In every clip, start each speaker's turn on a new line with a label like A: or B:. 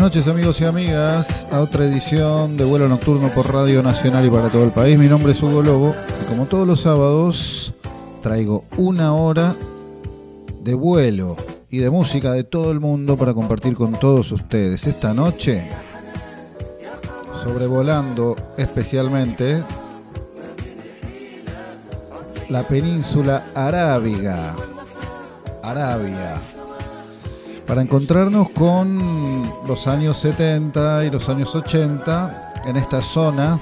A: Buenas noches amigos y amigas a otra edición de vuelo nocturno por Radio Nacional y para todo el país. Mi nombre es Hugo Lobo y como todos los sábados traigo una hora de vuelo y de música de todo el mundo para compartir con todos ustedes. Esta noche, sobrevolando especialmente la península arábiga, Arabia, para encontrarnos con los años 70 y los años 80 en esta zona,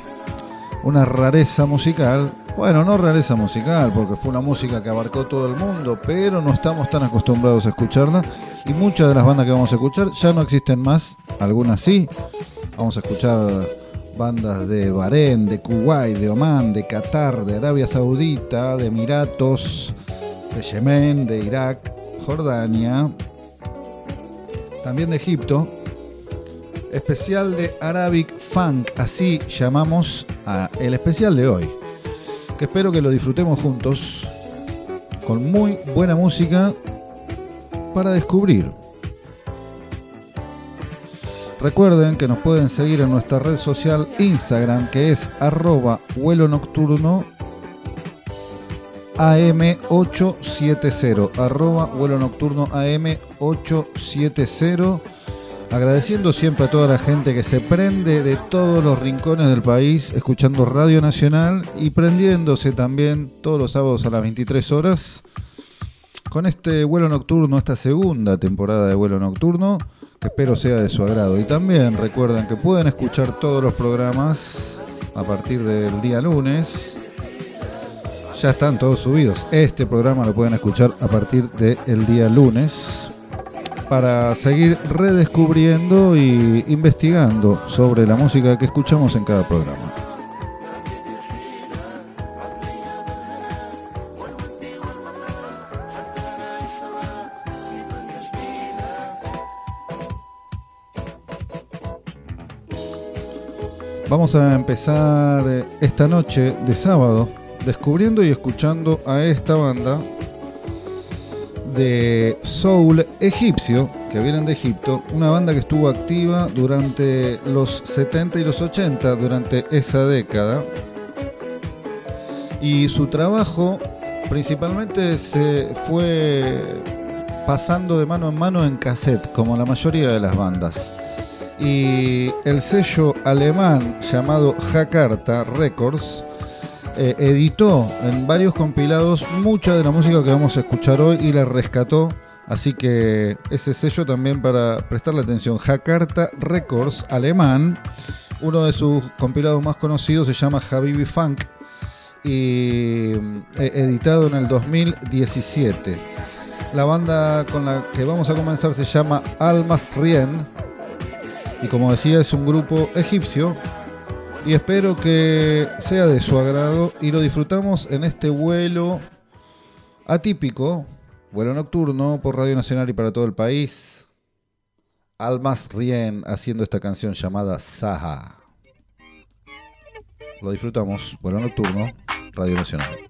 A: una rareza musical. Bueno, no rareza musical, porque fue una música que abarcó todo el mundo, pero no estamos tan acostumbrados a escucharla. Y muchas de las bandas que vamos a escuchar ya no existen más, algunas sí. Vamos a escuchar bandas de Bahrein, de Kuwait, de Omán, de Qatar, de Arabia Saudita, de Emiratos, de Yemen, de Irak, Jordania, también de Egipto. Especial de Arabic Funk, así llamamos a el especial de hoy. Que espero que lo disfrutemos juntos con muy buena música para descubrir. Recuerden que nos pueden seguir en nuestra red social Instagram que es arroba vuelo nocturno AM870 arroba vuelo nocturno AM870 agradeciendo siempre a toda la gente que se prende de todos los rincones del país escuchando Radio Nacional y prendiéndose también todos los sábados a las 23 horas. Con este vuelo nocturno, esta segunda temporada de vuelo nocturno que espero sea de su agrado. Y también recuerden que pueden escuchar todos los programas a partir del día lunes ya están todos subidos. Este programa lo pueden escuchar a partir del día lunes para seguir redescubriendo y investigando sobre la música que escuchamos en cada programa. Vamos a empezar eh, esta noche de sábado descubriendo y escuchando a esta banda de soul egipcio que vienen de Egipto, una banda que estuvo activa durante los 70 y los 80, durante esa década. Y su trabajo principalmente se fue pasando de mano en mano en cassette, como la mayoría de las bandas. Y el sello alemán llamado Jakarta Records eh, editó en varios compilados mucha de la música que vamos a escuchar hoy y la rescató. Así que ese sello también para prestarle atención. Jakarta Records, alemán. Uno de sus compilados más conocidos se llama Habibi Funk y eh, editado en el 2017. La banda con la que vamos a comenzar se llama Almas Rien y como decía es un grupo egipcio y espero que sea de su agrado y lo disfrutamos en este vuelo atípico, vuelo nocturno por Radio Nacional y para todo el país. Almas Rien haciendo esta canción llamada Saha. lo disfrutamos. Vuelo nocturno, Radio Nacional.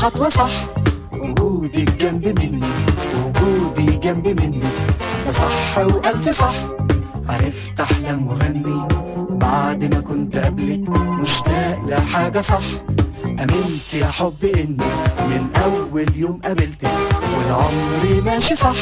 B: خطوة صح. وجودك جنب مني وجودي جنب مني. ده صح وألف صح. عرفت احلم واغني بعد ما كنت قبلك. مشتاق لحاجه صح. أمنت يا حب إني من أول يوم قابلتك والعمر ماشي صح.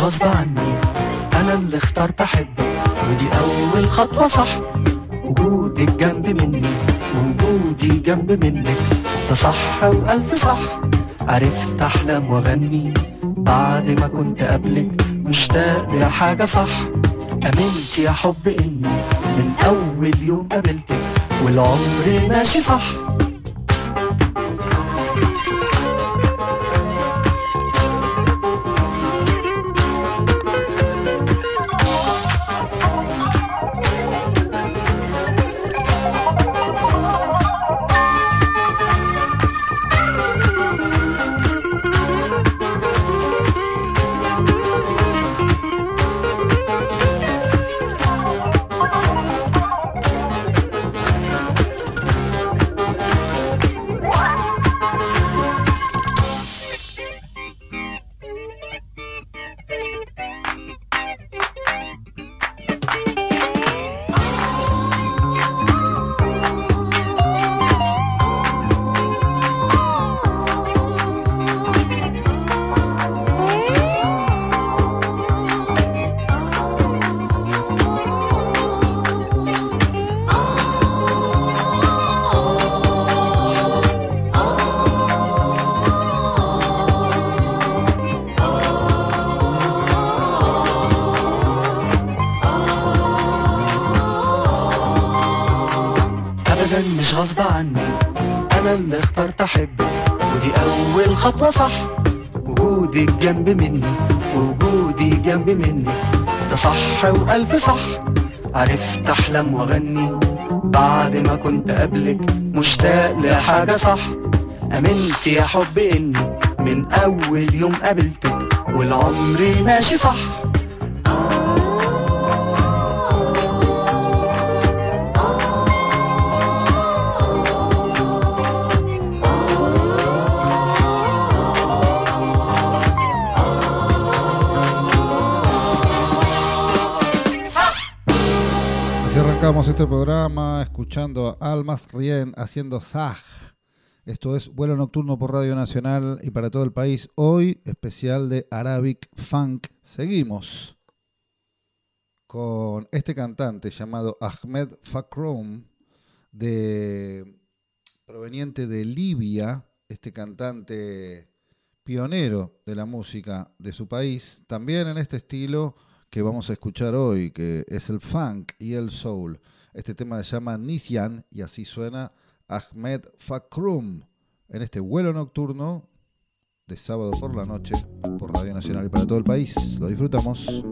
B: غصب عني أنا اللي اخترت أحبك ودي أول خطوة صح. وجودك جنب مني وجودي جنب منك. ده صح وألف صح. عرفت احلم وأغني بعد ما كنت قبلك. مشتاق لحاجه صح. أمنت يا حب إني من أول يوم قابلتك والعمر ماشي صح. صح وألف صح. عرفت أحلم وأغني بعد ما كنت قبلك. مشتاق لحاجة صح. آمنت يا حب إني من أول يوم قابلتك والعمر ماشي صح.
A: Arrancamos este programa escuchando a Almas Rien haciendo Zag. Esto es vuelo nocturno por Radio Nacional y para todo el país. Hoy especial de Arabic Funk. Seguimos con este cantante llamado Ahmed Fakroum, de, proveniente de Libia, este cantante pionero de la música de su país, también en este estilo que vamos a escuchar hoy, que es el funk y el soul. Este tema se llama Nisyan y así suena Ahmed Fakrum en este vuelo nocturno de sábado por la noche por Radio Nacional y para todo el país. Lo disfrutamos.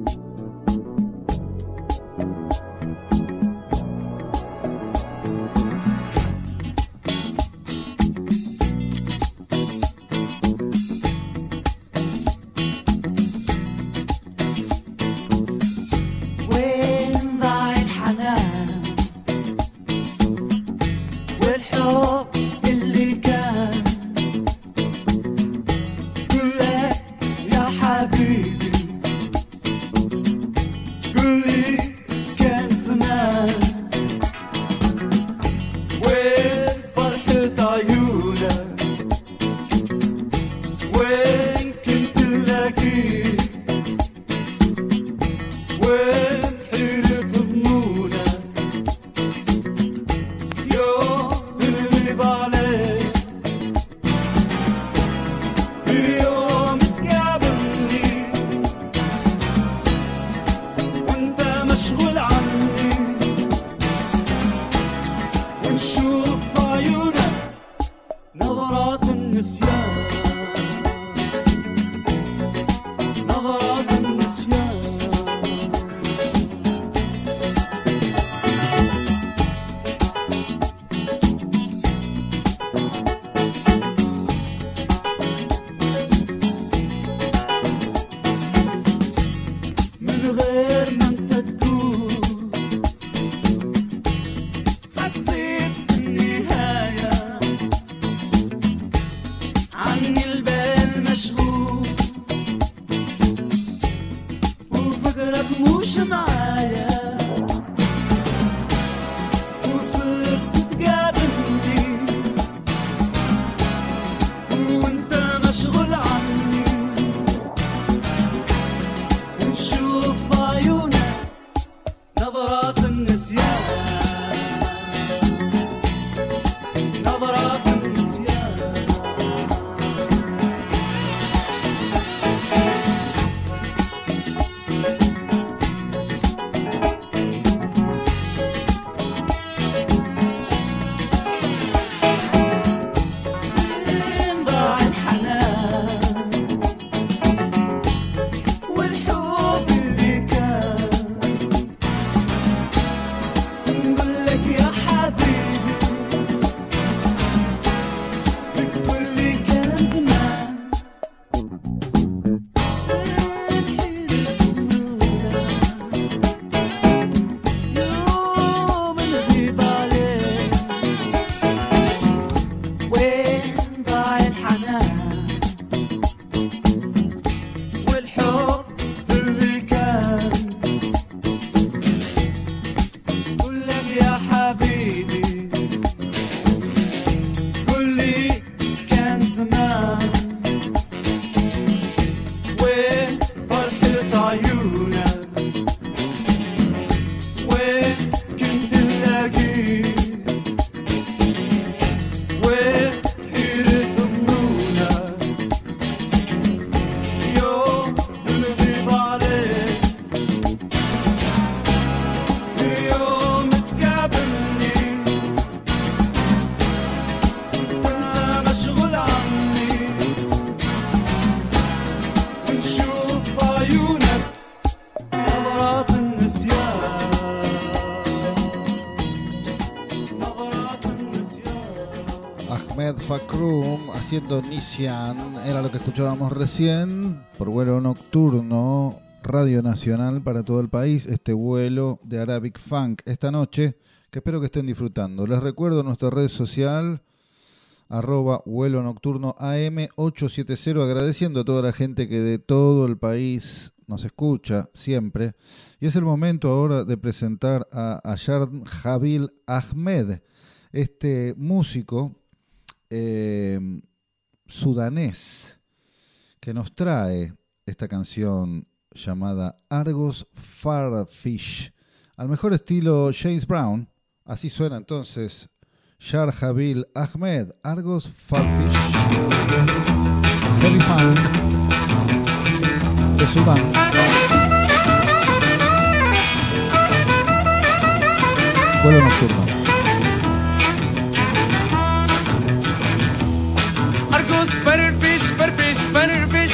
A: Era lo que escuchábamos recién por vuelo nocturno, Radio Nacional para todo el país, este vuelo de Arabic Funk esta noche, que espero que estén disfrutando. Les recuerdo nuestra red social, arroba vuelo nocturno AM870, agradeciendo a toda la gente que de todo el país nos escucha siempre. Y es el momento ahora de presentar a Ayar Jabil Ahmed, este músico eh, sudanés que nos trae esta canción llamada Argos Farfish, al mejor estilo James Brown. Así suena entonces Shar Jabil Ahmed, Argos Farfish, Heavy Funk de Sudán. Vuelo nocturno.
C: ارقص فرفش فرفش فرفش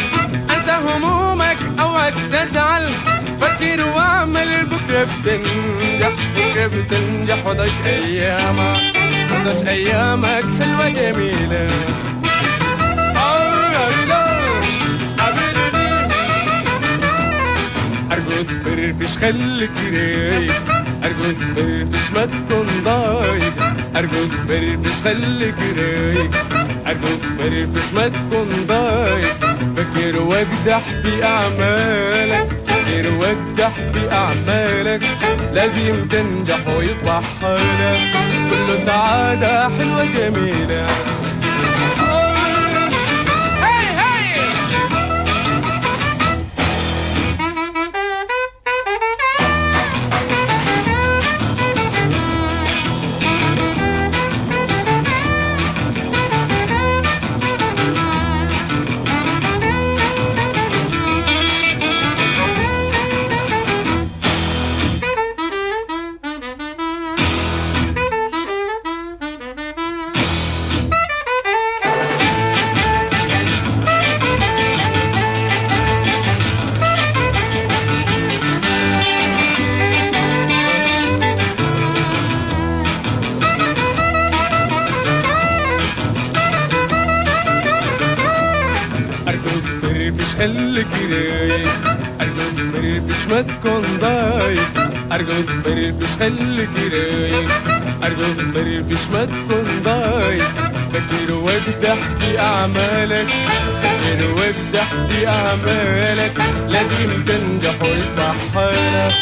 C: انسى همومك أوعك تزعل. فكر وأعمل بكره بتنجح بكره بتنجح. وضعش أيامك وضعش أيامك حلوة جميلة. ارقص فرفش خليك رايق. ارقص فرفش ما تكون ضايق. ارقص فرفش خليك رايق. ارقص فرفش ما تكون ضايق فكر واجدح في أعمالك فكر واجدح في أعمالك. لازم تنجح ويصبح حالك. كله سعادة حلوة جميلة. أرجوز فرفش خليك رايق أرجوز فرفش ما تكون ضايق فكر واجدح في أعمالك. فكر واجدح في أعمالك. لازم تنجح ويصبح حالك.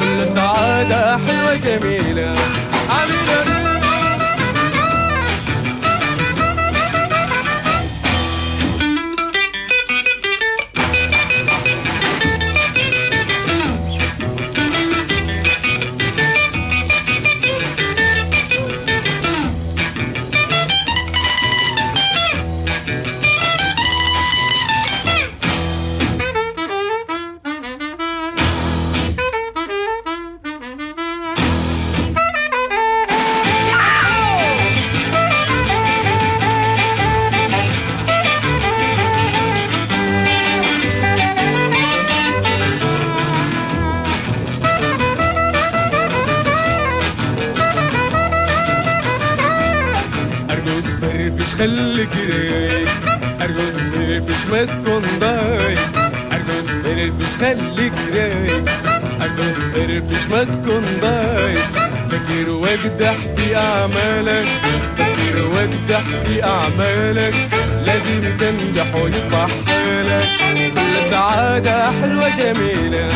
C: كل سعادة حلوة جميلة. علينا ما تكون ضايق أرجوز فرفش خليك رايق أرجوز فرفش ما تكون ضايق فكر واجدح في أعمالك فكر واجدح في أعمالك لازم تنجح ويصبح حالك كل سعادة حلوة جميلة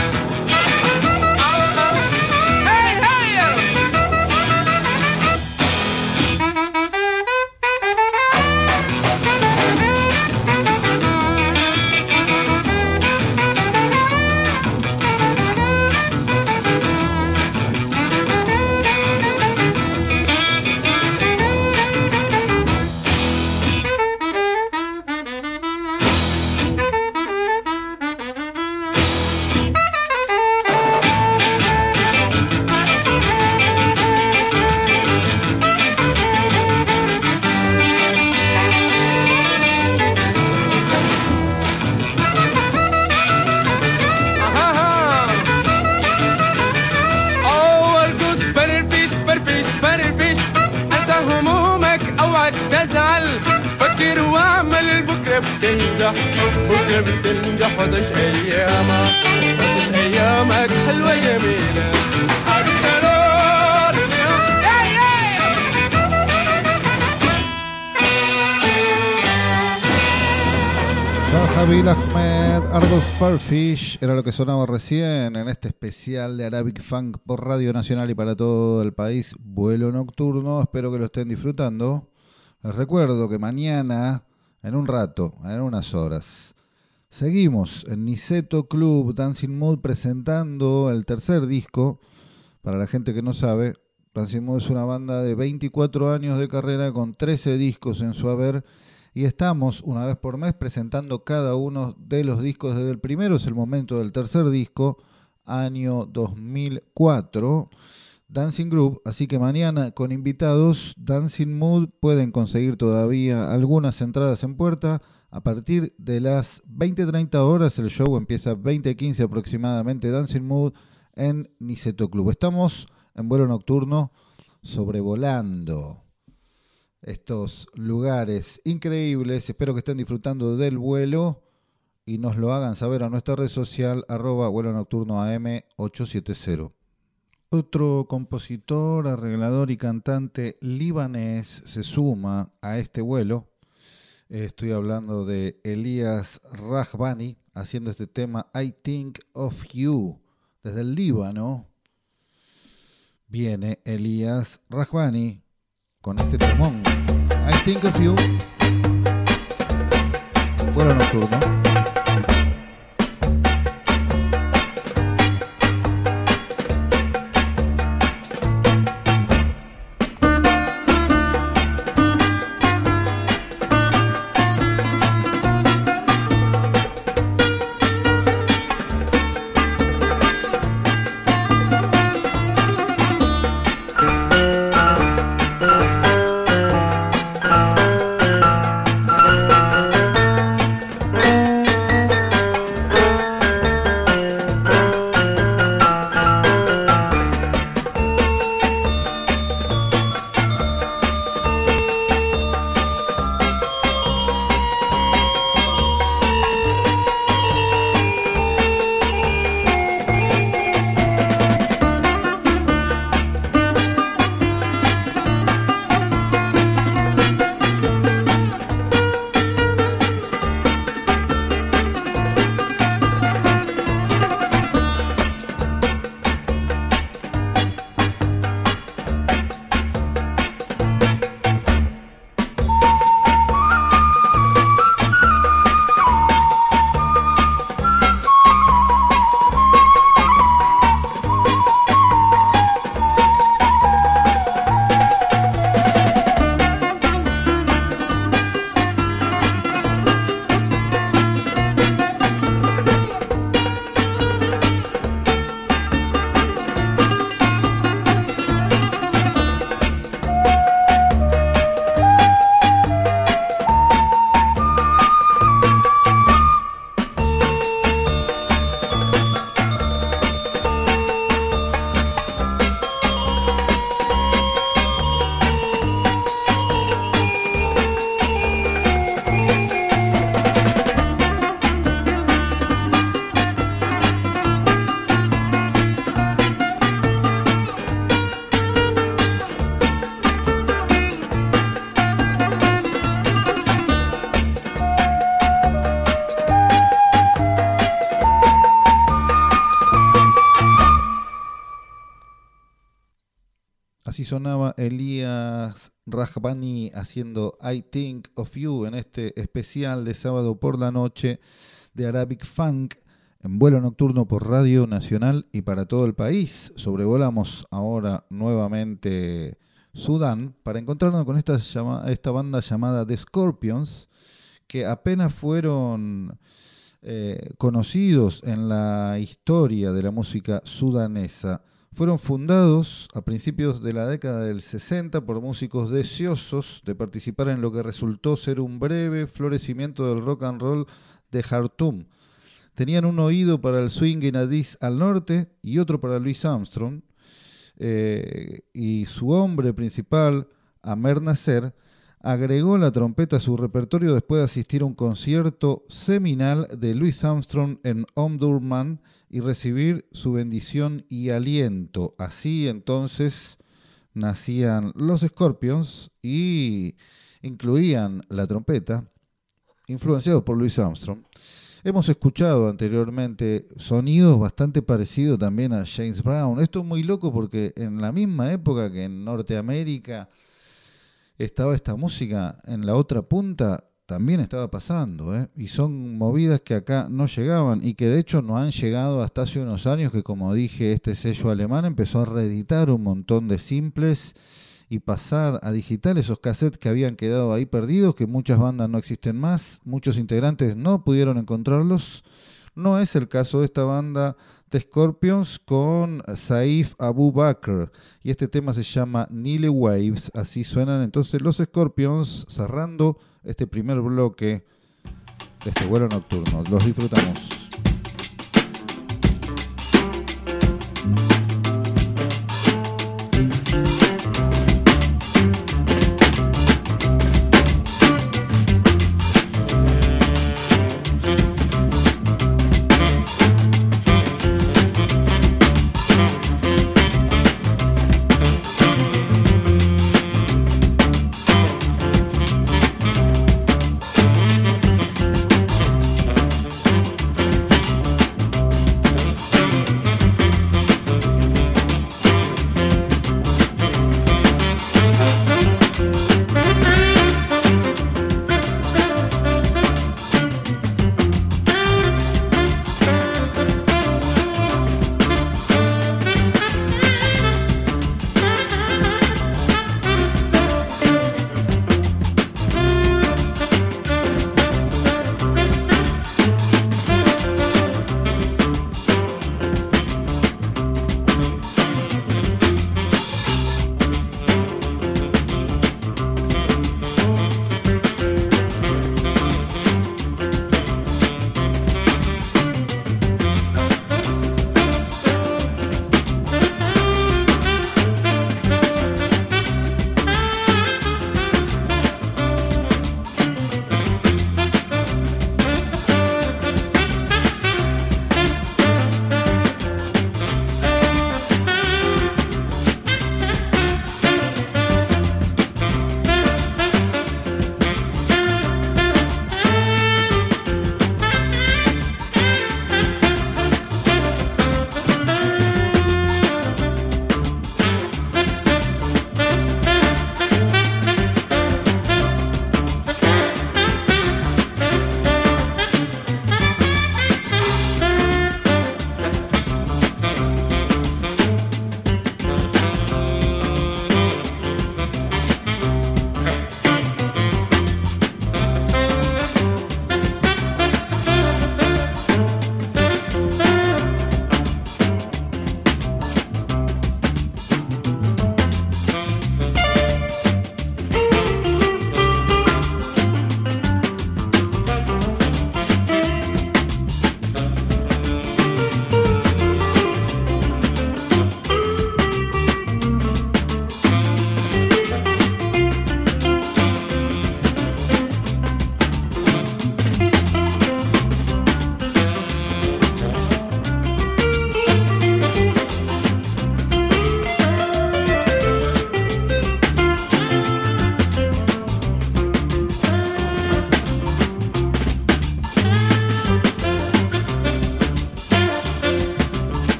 A: Argos Farfish, era lo que sonaba recién en este especial de Arabic Funk por Radio Nacional y para todo el país, vuelo nocturno, espero que lo estén disfrutando. Les recuerdo que mañana, en un rato, en unas horas, seguimos en Niceto Club Dancing Mood presentando el tercer disco. Para la gente que no sabe, Dancing Mood es una banda de 24 años de carrera con 13 discos en su haber y estamos una vez por mes presentando cada uno de los discos desde el primero, es el momento del tercer disco, año 2004, Dancing Group, así que mañana con invitados, Dancing Mood, pueden conseguir todavía algunas entradas en puerta, a partir de las 20-30 horas el show empieza 20-15 aproximadamente, Dancing Mood en Niceto Club. Estamos en vuelo nocturno sobrevolando estos lugares increíbles. Espero que estén disfrutando del vuelo y nos lo hagan saber a nuestra red social arroba vuelo nocturno AM870. Otro compositor, arreglador y cantante libanés se suma a este vuelo. Estoy hablando de Elías Rajbani haciendo este tema I Think of You desde el Líbano. Viene Elías Rajbani con este temón. I think of you. Vuelo nocturno. Haciendo I Think of You en este especial de sábado por la noche de Arabic Funk en vuelo nocturno por Radio Nacional y para todo el país. Sobrevolamos ahora nuevamente Sudán para encontrarnos con esta, banda llamada The Scorpions que apenas fueron eh, conocidos en la historia de la música sudanesa. Fueron fundados a principios de la década del 60 por músicos deseosos de participar en lo que resultó ser un breve florecimiento del rock and roll de Khartoum. Tenían un oído para el swing en Addis al norte y otro para Louis Armstrong. Eh, y su hombre principal, Amer Nasser, agregó la trompeta a su repertorio después de asistir a un concierto seminal de Louis Armstrong en Omdurman y recibir su bendición y aliento. Así entonces nacían los Scorpions y incluían la trompeta, influenciados por Louis Armstrong. Hemos escuchado anteriormente sonidos bastante parecidos también a James Brown. Esto es muy loco porque en la misma época que en Norteamérica estaba esta música en la otra punta, también estaba pasando, ¿eh? y son movidas que acá no llegaban y que de hecho no han llegado hasta hace unos años que como dije este sello alemán empezó a reeditar un montón de simples y pasar a digital esos cassettes que habían quedado ahí perdidos, que muchas bandas no existen más, muchos integrantes no pudieron encontrarlos. No es el caso de esta banda Scorpions con Saif Abu Bakr. Y este tema se llama Nile Waves. Así suenan entonces los Scorpions cerrando este primer bloque de este vuelo nocturno. Los disfrutamos.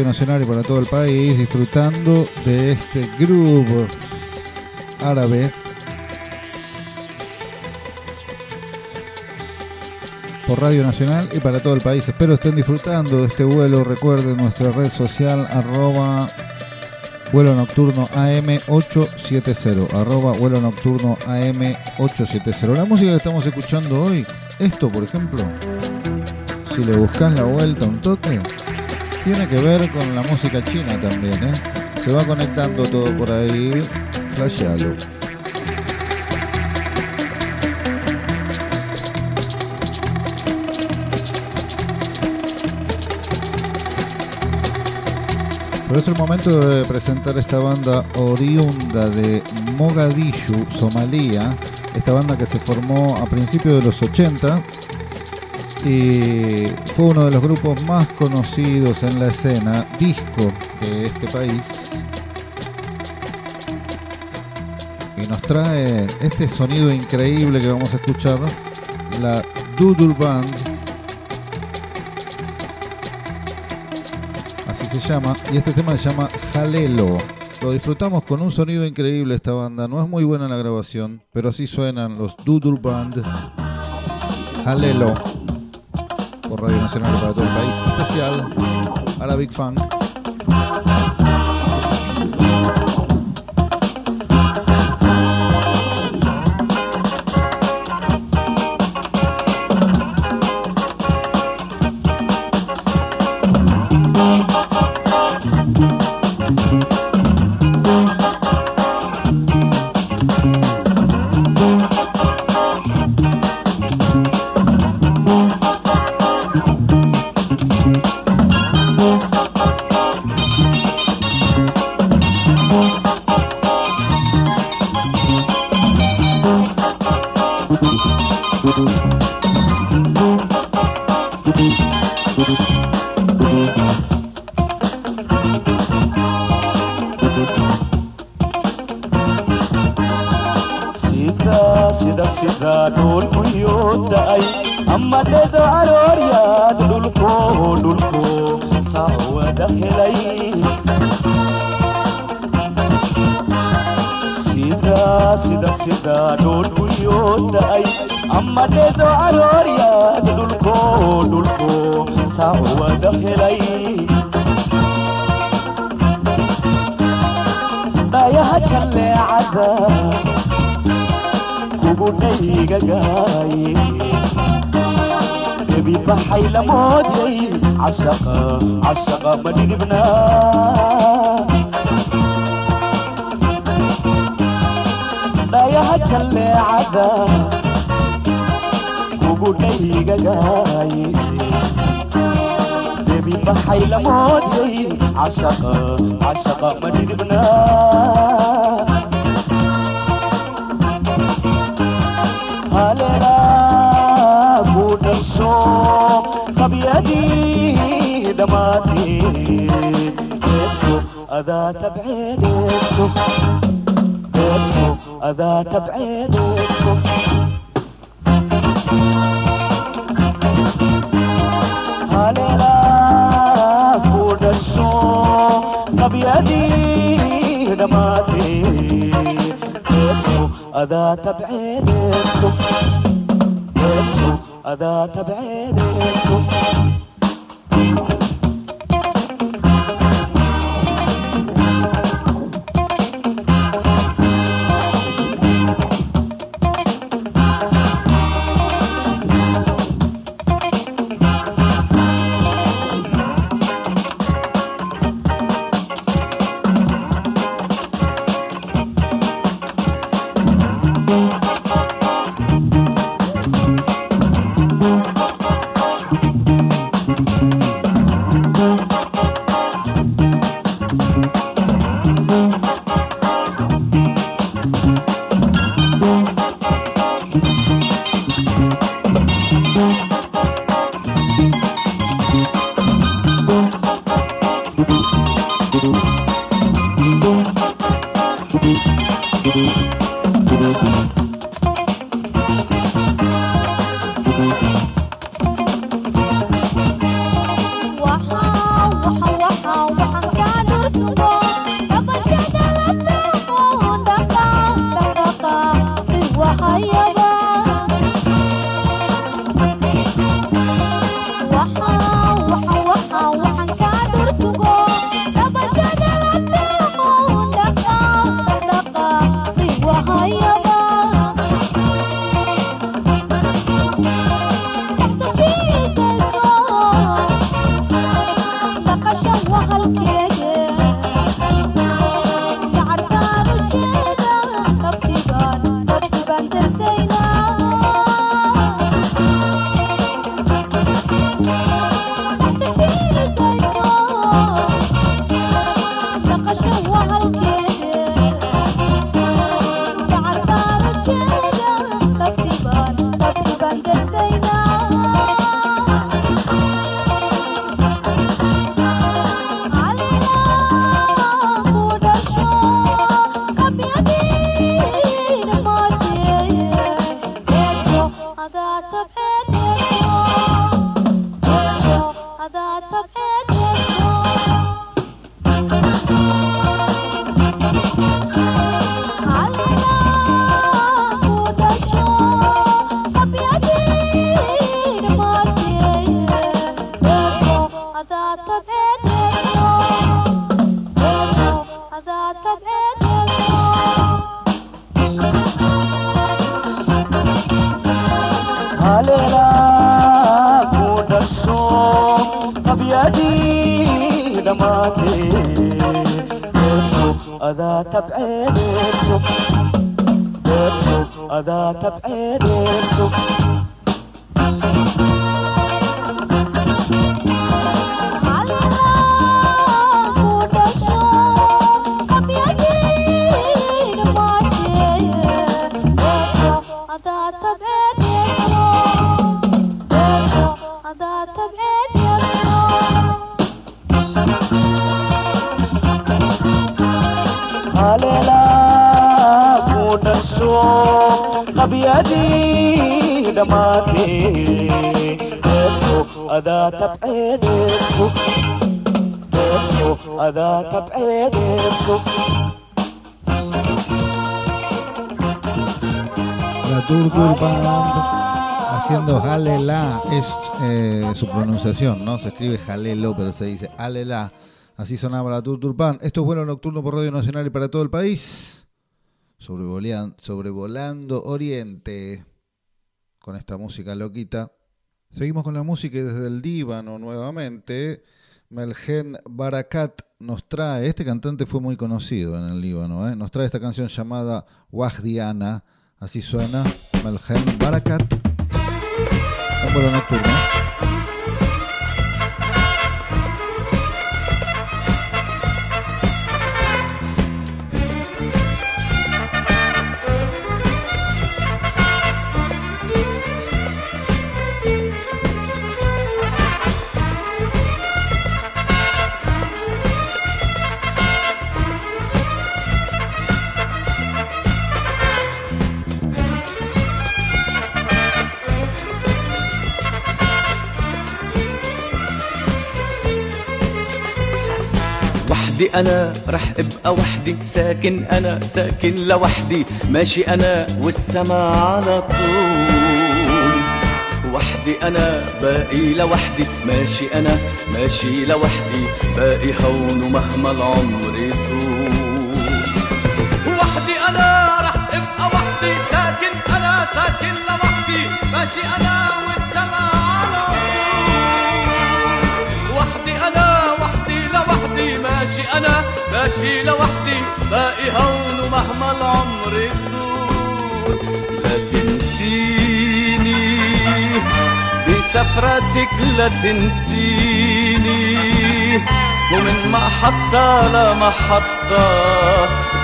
A: Radio Nacional y para todo el país disfrutando de este grupo árabe por Radio Nacional y para todo el país. Espero estén disfrutando de este vuelo. Recuerden nuestra red social arroba vuelo nocturno AM870 arroba vuelo nocturno AM870. La música que estamos escuchando hoy, esto por ejemplo, si le buscas la vuelta un toque, tiene que ver con la música china también, ¿eh? Se va conectando todo por ahí. Flashealo. Pero es el momento de presentar esta banda oriunda de Mogadishu, Somalia. Esta banda que se formó a principios de los 80 y fue uno de los grupos más conocidos en la escena disco de este país. Y nos trae este sonido increíble que vamos a escuchar, la Doodle Band. Así se llama. Y este tema se llama Jalelo. Lo disfrutamos con un sonido increíble esta banda. No es muy buena la grabación, pero así suenan los Doodle Band. Jalelo por Radio Nacional para todo el país, especial Arabic Funk.
D: هاي دبي بحي لمودي عشقة عشقة مديد بنا هللا الصوم طبيعتي دماتي بتشوف أذاك بعيني بتشوف بتشوف أذاك مماتي بتشوف أذاك بعيني لماتي بتشوف أذاك بعيني بتشوف بتشوف أذاك بعيني بتشوف
A: La Durdur Band haciendo Halela es eh, su pronunciación, ¿no? Se escribe Jalelo, pero se dice Halela. Así sonaba la Durdur Band. Esto es vuelo nocturno por Radio Nacional y para todo el país. Sobrevolando Oriente con esta música loquita. Seguimos con la música y desde el Líbano nuevamente. Melgen Barakat nos trae, este cantante fue muy conocido en el Líbano, ¿eh? nos trae esta canción llamada Wahdiana, así suena, Melgen Barakat,
E: أنا رح أبقى وحدي ساكن أنا ساكن لوحدي. ماشي أنا والسما على طول. وحدي أنا باقي لوحدي. ماشي أنا ماشي لوحدي. باقي هون ومهما العمر يطول. وحدي أنا رح أبقى وحدي ساكن أنا ساكن لوحدي. ماشي أنا أنا ماشي لوحدي باقي هون ومهما العمر يطول لا تنسيني بسفرتك لا تنسيني. ومن محطة لمحطة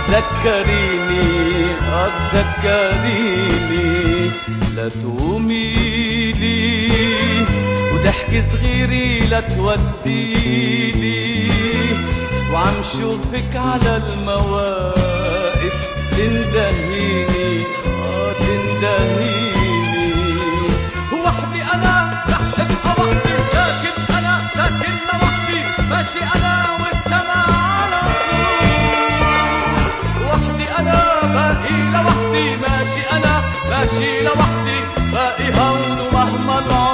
E: تذكريني تذكريني. لا تقوميلي وضحك صغيري لا توديلي وعم شوفك على المواقف تندهيني آه تندهيني. وحدي أنا رح ابقى وحدي ساكن أنا ساكن لوحدي. ماشي أنا والسما على طول. وحدي أنا باقي لوحدي. ماشي أنا ماشي لوحدي. باقي هون ومهما العمر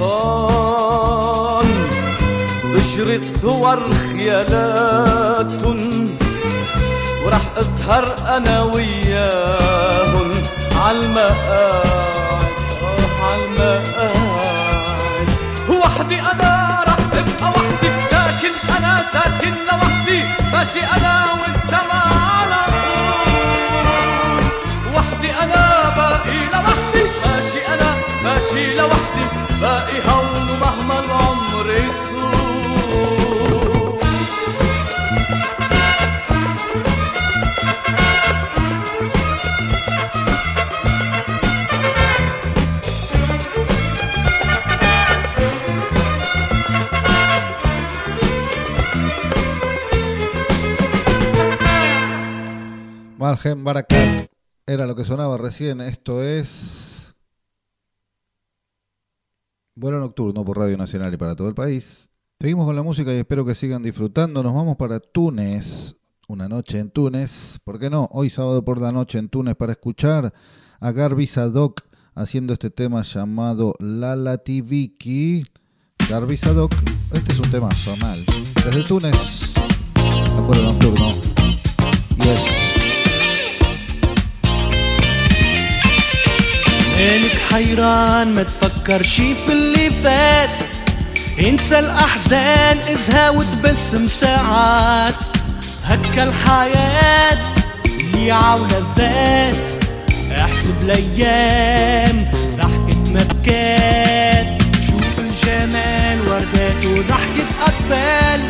E: الأبطال بشرت صور خيالاتن وراح أسهر أنا وياهن عالمقاعد عالمقاعد وحدي أنا راح أبقى وحدي ساكن أنا ساكن لوحدي. ماشي أنا والسما على وحدي أنا باقي
A: لوحدي. ماشي أنا ماشي لوحدي. Barakat era lo que sonaba recién. Esto es. Vuelo nocturno por Radio Nacional y para todo el país. Seguimos con la música y espero que sigan disfrutando. Nos vamos para Túnez. Una noche en Túnez. ¿Por qué no? Hoy sábado por la noche en Túnez para escuchar a Garbi Sadok haciendo este tema llamado Lala Tiviki. Garbi Sadok. Este es un tema mal. Desde Túnez. Vuelo nocturno.
F: عينك حيران ما تفكر شي في اللي فات. انسى الأحزان ازهى وتبسم ساعات. هكا الحياة ليعة ولذات احسب الأيام ضحكة مبكات شوف الجمال وردات وضحكة اطفال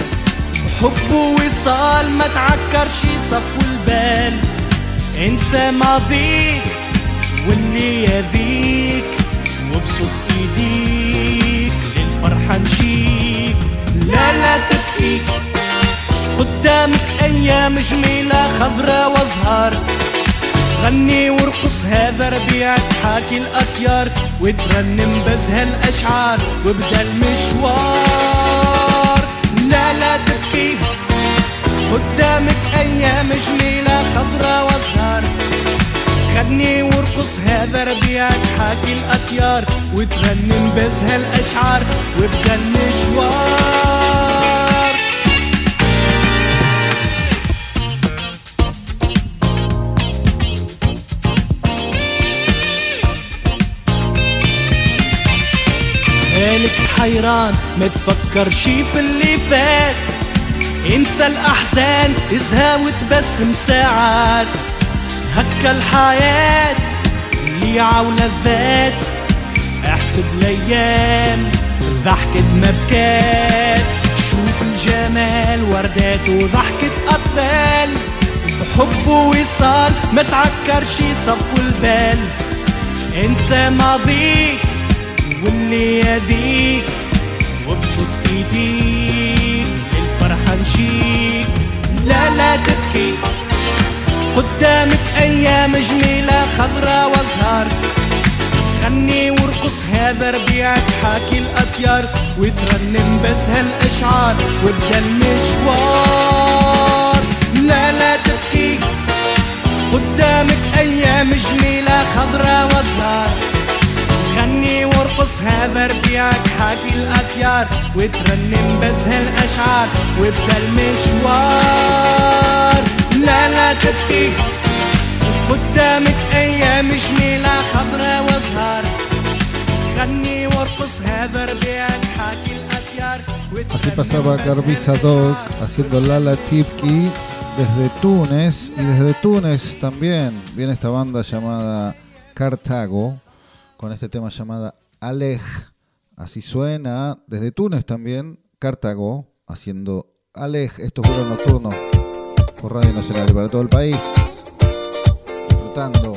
F: حب ووصال ما تعكرش صفو البال انسى ماضيك واللي يذيك وبسط إيديك للفرحة نشيك. لا لا تبكي قدامك أيام جميلة خضرة وأزهار. غني وارقص هذا ربيعك حاكي الأطيار. وترنم بزها الاشعار وبدا المشوار. لا لا تبكي. قدامك أيام جميلة خضرة وأزهار. غني وارقص هذا ربيعك حاكي الأطيار وترنم بزها الاشعار وابدا المشوار مالك حيران ما تفكر شي في اللي فات. انسى الأحزان ازهى وتبسم ساعات هكا الحياة ليعة ولذات احسب الأيام ضحكة مبكات شوف الجمال وردات وضحكة اطفال حب ووصال ما تعكرش صفو البال. انسى ماضيك واللي يذيك وابسط إيديك للفرحة نشيك. لا لا تبكي. قدامك أيام جميلة خضرة وأزهار. غني وارقص هذا ربيعك حاكي الأطيار. وترنم بس هالأشعار وابدأ المشوار. لا لا تبكي قدامك أيام جميلة خضرة وأزهار. غني وارقص هذا ربيعك حاكي الأطيار. وترنم بس هالأشعار وابدأ المشوار. لا لا تبكي قدامك ايام جميلة خضرة وازهار غني وارقص هذا ربيعك حاكي الاطيار
A: Así pasaba Garbi Sadok haciendo Lala Tipki desde Túnez. Y desde Túnez también viene esta banda llamada Cartago con este tema llamada Alej. Así suena. Desde Túnez también Cartago haciendo Alej. Esto es vuelo nocturno por Radio Nacional y para todo el país. Disfrutando.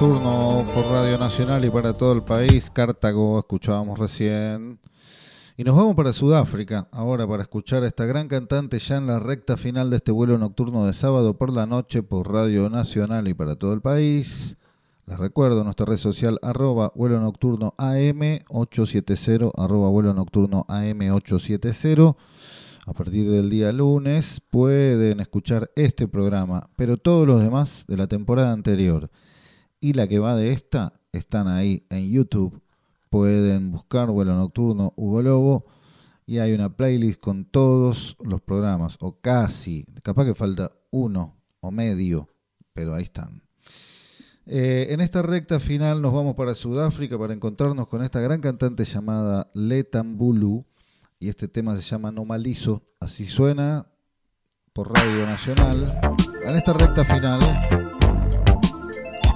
A: Nocturno por Radio Nacional y para todo el país. Cartago, escuchábamos recién. Y nos vamos para Sudáfrica, ahora para escuchar a esta gran cantante ya en la recta final de este vuelo nocturno de sábado por la noche por Radio Nacional y para todo el país. Les recuerdo nuestra red social arroba vuelo nocturno AM870, arroba vuelo nocturno AM870. A partir del día lunes pueden escuchar este programa, pero todos los demás de la temporada anterior y la que va de esta están ahí en YouTube. Pueden buscar Vuelo Nocturno Hugo Lobo y hay una playlist con todos los programas, o casi, capaz que falta uno o medio, pero ahí están. Eh, en esta recta final nos vamos para Sudáfrica para encontrarnos con esta gran cantante llamada Letambulu y este tema se llama Nomalizo, así suena por Radio Nacional. En esta recta final,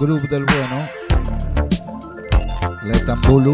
A: Grupo del Bueno, Letambulu.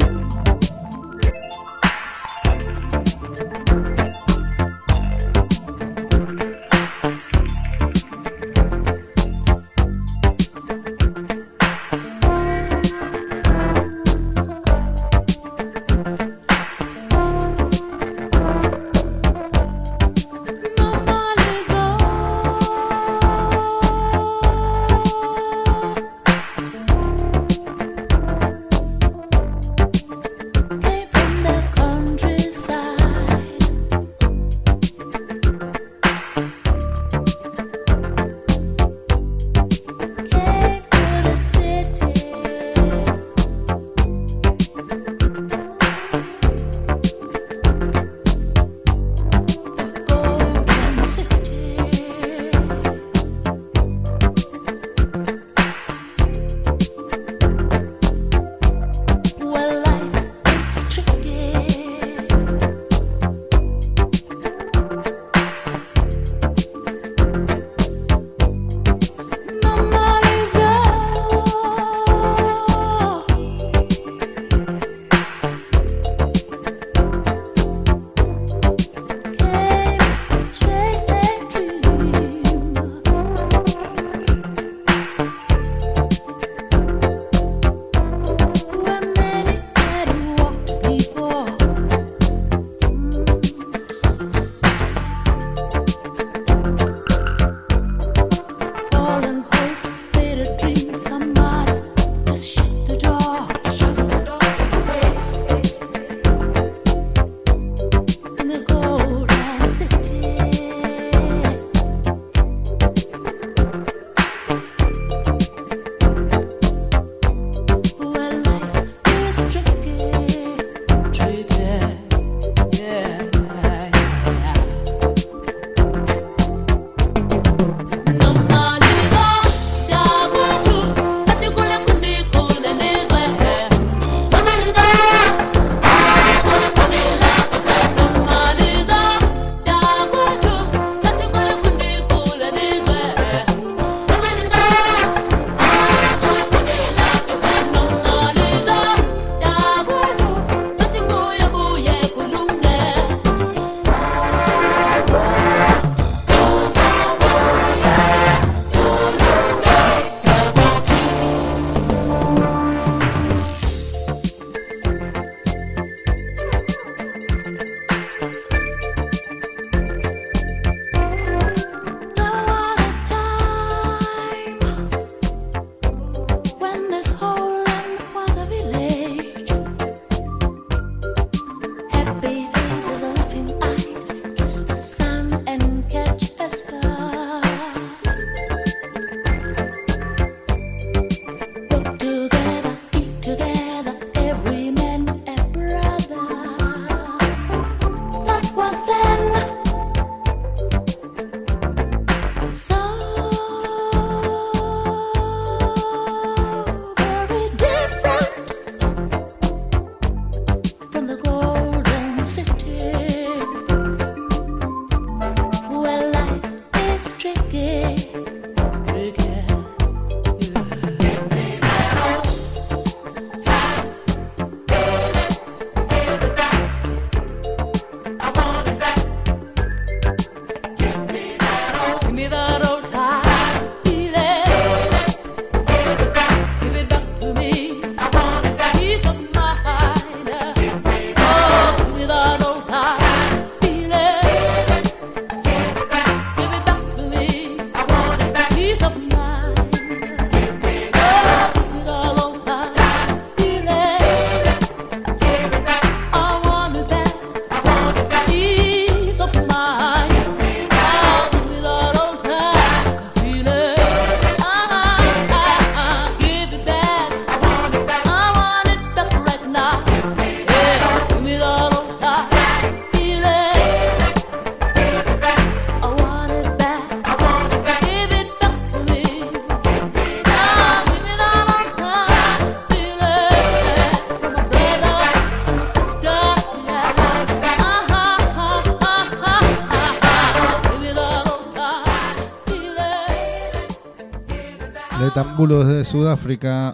A: together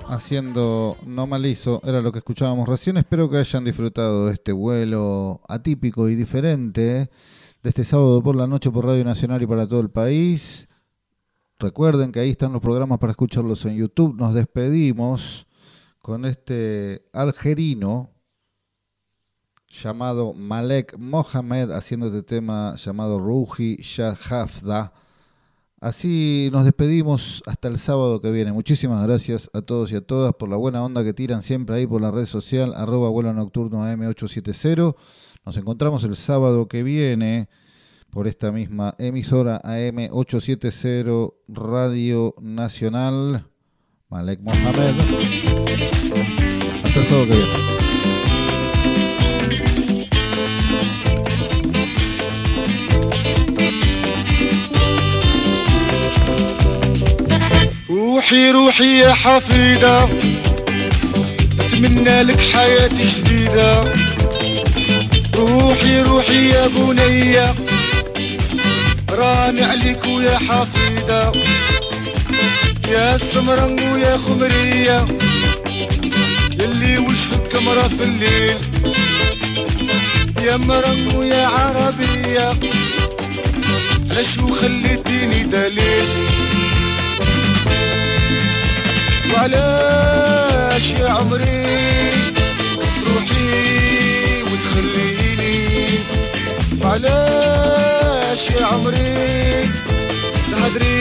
A: haciendo No Malizo era lo que escuchábamos recién. Espero que hayan disfrutado de este vuelo atípico y diferente de este sábado por la noche por Radio Nacional y para todo el país. Recuerden que ahí están los programas para escucharlos en YouTube. Nos despedimos con este algerino llamado Malek Mohamed haciendo este tema llamado Ruhi Shahafda. Así nos despedimos hasta el sábado que viene. Muchísimas gracias a todos y a todas por la buena onda que tiran siempre ahí por la red social, arroba vuelo nocturno AM870. Nos encontramos el sábado que viene por esta misma emisora AM870 Radio Nacional. Malek Mohamed. Hasta el sábado que viene.
G: روحي روحي يا حفيدة. أتمنى لك حياة جديدة. روحي روحي يا بنية. راني عليك ويا حفيدة. يا سمرن ويا خمرية. يلي وجهك كمرة في الليل. يا مرن ويا عربية. علاش خليتيني دليل. وعلاش يا عمري؟ تروحي وتخليني. وعلاش يا عمري؟ تهدري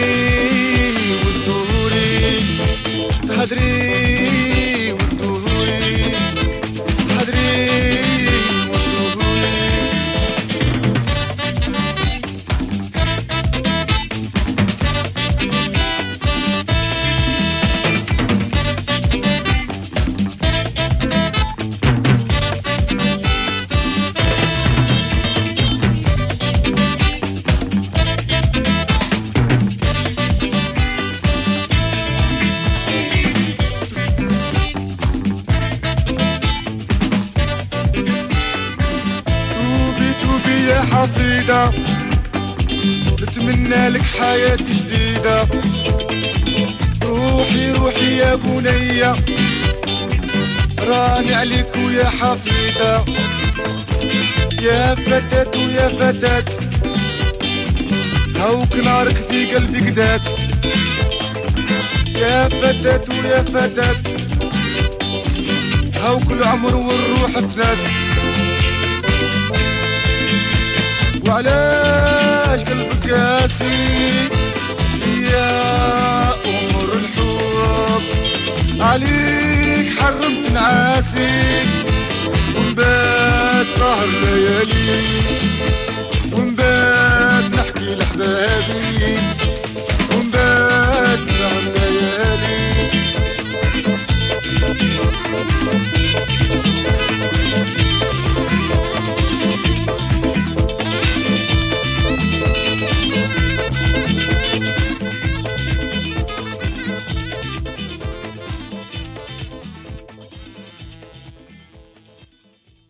G: وتدوري. تهدري